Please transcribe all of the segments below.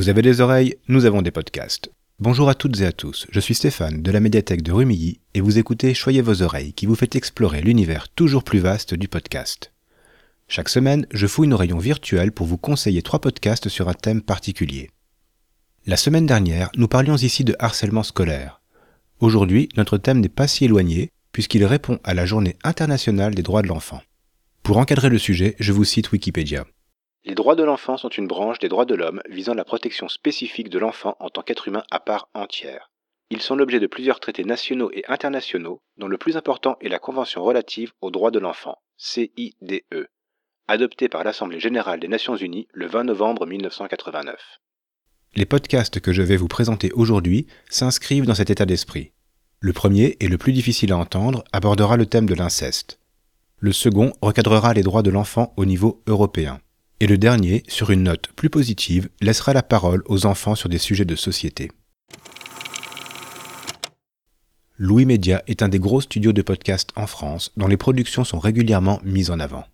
Vous avez des oreilles, nous avons des podcasts. Bonjour à toutes et à tous, je suis Stéphane de la médiathèque de Rumilly et vous écoutez Choyez vos oreilles qui vous fait explorer l'univers toujours plus vaste du podcast. Chaque semaine, je fouille nos rayons virtuels pour vous conseiller trois podcasts sur un thème particulier. La semaine dernière, nous parlions ici de harcèlement scolaire. Aujourd'hui, notre thème n'est pas si éloigné puisqu'il répond à la journée internationale des droits de l'enfant. Pour encadrer le sujet, je vous cite Wikipédia. Les droits de l'enfant sont une branche des droits de l'homme visant la protection spécifique de l'enfant en tant qu'être humain à part entière. Ils sont l'objet de plusieurs traités nationaux et internationaux, dont le plus important est la Convention relative aux droits de l'enfant, CIDE, adoptée par l'Assemblée générale des Nations unies le 20 novembre 1989. Les podcasts que je vais vous présenter aujourd'hui s'inscrivent dans cet état d'esprit. Le premier, et le plus difficile à entendre, abordera le thème de l'inceste. Le second recadrera les droits de l'enfant au niveau européen. Et le dernier, sur une note plus positive, laissera la parole aux enfants sur des sujets de société. Louis Média est un des gros studios de podcast en France dont les productions sont régulièrement mises en avant.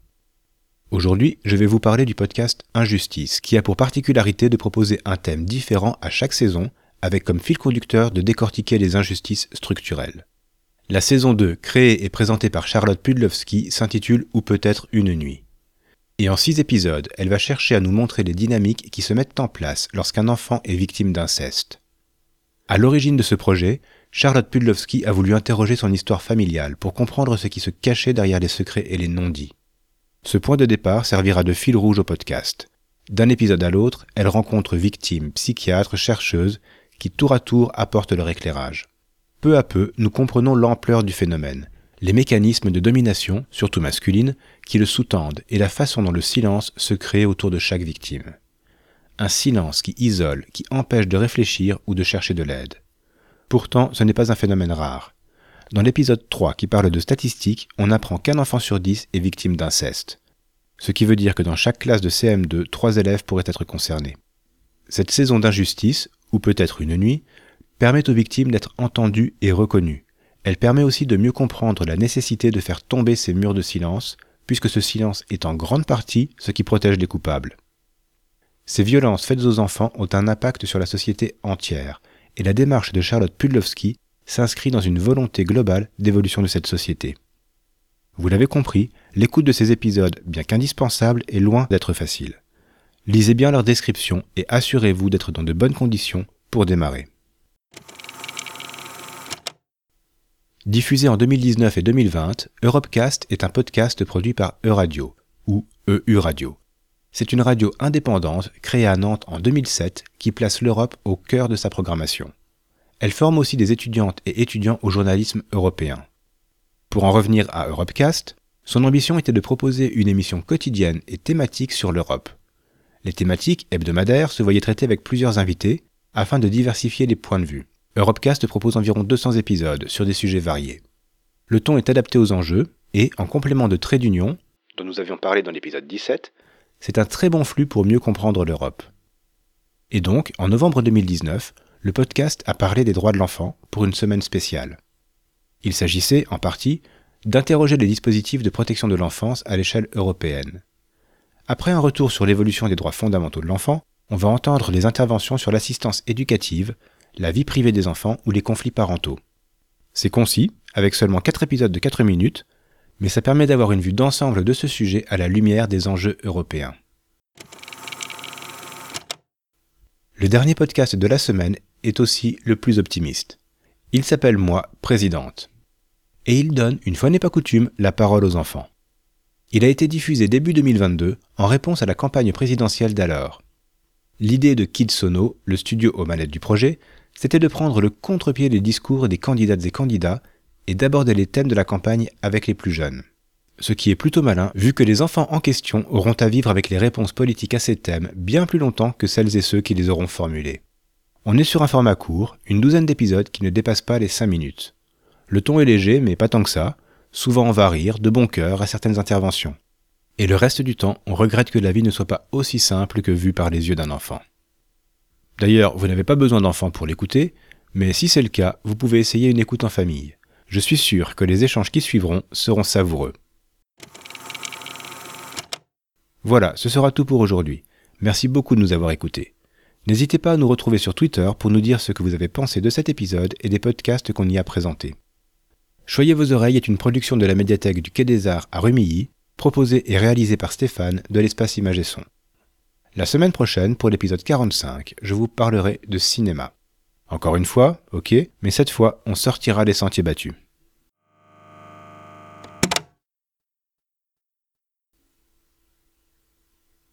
Aujourd'hui, je vais vous parler du podcast Injustice, qui a pour particularité de proposer un thème différent à chaque saison, avec comme fil conducteur de décortiquer les injustices structurelles. La saison 2, créée et présentée par Charlotte Pudlowski, s'intitule Ou peut-être une nuit. Et en six épisodes, elle va chercher à nous montrer les dynamiques qui se mettent en place lorsqu'un enfant est victime d'inceste. À l'origine de ce projet, Charlotte Pudlowski a voulu interroger son histoire familiale pour comprendre ce qui se cachait derrière les secrets et les non-dits. Ce point de départ servira de fil rouge au podcast. D'un épisode à l'autre, elle rencontre victimes, psychiatres, chercheuses, qui tour à tour apportent leur éclairage. Peu à peu, nous comprenons l'ampleur du phénomène, les mécanismes de domination, surtout masculine, qui le sous-tendent et la façon dont le silence se crée autour de chaque victime. Un silence qui isole, qui empêche de réfléchir ou de chercher de l'aide. Pourtant, ce n'est pas un phénomène rare. Dans l'épisode 3 qui parle de statistiques, on apprend qu'un enfant sur dix est victime d'inceste. Ce qui veut dire que dans chaque classe de CM2, trois élèves pourraient être concernés. Cette saison d'injustice, ou peut-être une nuit, permet aux victimes d'être entendues et reconnues, elle permet aussi de mieux comprendre la nécessité de faire tomber ces murs de silence, puisque ce silence est en grande partie ce qui protège les coupables. Ces violences faites aux enfants ont un impact sur la société entière, et la démarche de Charlotte Pudlowski s'inscrit dans une volonté globale d'évolution de cette société. Vous l'avez compris, l'écoute de ces épisodes, bien qu'indispensable, est loin d'être facile. Lisez bien leur description et assurez-vous d'être dans de bonnes conditions pour démarrer. Diffusé en 2019 et 2020, Europecast est un podcast produit par Euradio, ou EU Radio. C'est une radio indépendante créée à Nantes en 2007 qui place l'Europe au cœur de sa programmation. Elle forme aussi des étudiantes et étudiants au journalisme européen. Pour en revenir à Europecast, son ambition était de proposer une émission quotidienne et thématique sur l'Europe. Les thématiques hebdomadaires se voyaient traitées avec plusieurs invités afin de diversifier les points de vue. Europecast propose environ 200 épisodes sur des sujets variés. Le ton est adapté aux enjeux et, en complément de Trait d'Union, dont nous avions parlé dans l'épisode 17, c'est un très bon flux pour mieux comprendre l'Europe. Et donc, en novembre 2019, le podcast a parlé des droits de l'enfant pour une semaine spéciale. Il s'agissait, en partie, d'interroger les dispositifs de protection de l'enfance à l'échelle européenne. Après un retour sur l'évolution des droits fondamentaux de l'enfant, on va entendre les interventions sur l'assistance éducative, la vie privée des enfants ou les conflits parentaux. C'est concis, avec seulement 4 épisodes de 4 minutes, mais ça permet d'avoir une vue d'ensemble de ce sujet à la lumière des enjeux européens. Le dernier podcast de la semaine est aussi le plus optimiste. Il s'appelle Moi, Présidente. Et il donne, une fois n'est pas coutume, la parole aux enfants. Il a été diffusé début 2022 en réponse à la campagne présidentielle d'alors. L'idée de Kid Sono, le studio aux manettes du projet, c'était de prendre le contre-pied des discours des candidates et candidats et d'aborder les thèmes de la campagne avec les plus jeunes. Ce qui est plutôt malin, vu que les enfants en question auront à vivre avec les réponses politiques à ces thèmes bien plus longtemps que celles et ceux qui les auront formulés. On est sur un format court, une douzaine d'épisodes qui ne dépassent pas les 5 minutes. Le ton est léger, mais pas tant que ça. Souvent on va rire, de bon cœur, à certaines interventions. Et le reste du temps, on regrette que la vie ne soit pas aussi simple que vue par les yeux d'un enfant. D'ailleurs, vous n'avez pas besoin d'enfants pour l'écouter, mais si c'est le cas, vous pouvez essayer une écoute en famille. Je suis sûr que les échanges qui suivront seront savoureux. Voilà, ce sera tout pour aujourd'hui. Merci beaucoup de nous avoir écoutés. N'hésitez pas à nous retrouver sur Twitter pour nous dire ce que vous avez pensé de cet épisode et des podcasts qu'on y a présentés. Choyez vos oreilles est une production de la médiathèque du Quai des Arts à Rumilly, proposée et réalisée par Stéphane de l'espace Image et Son. La semaine prochaine, pour l'épisode 45, je vous parlerai de cinéma. Encore une fois, ok, mais cette fois, on sortira des sentiers battus.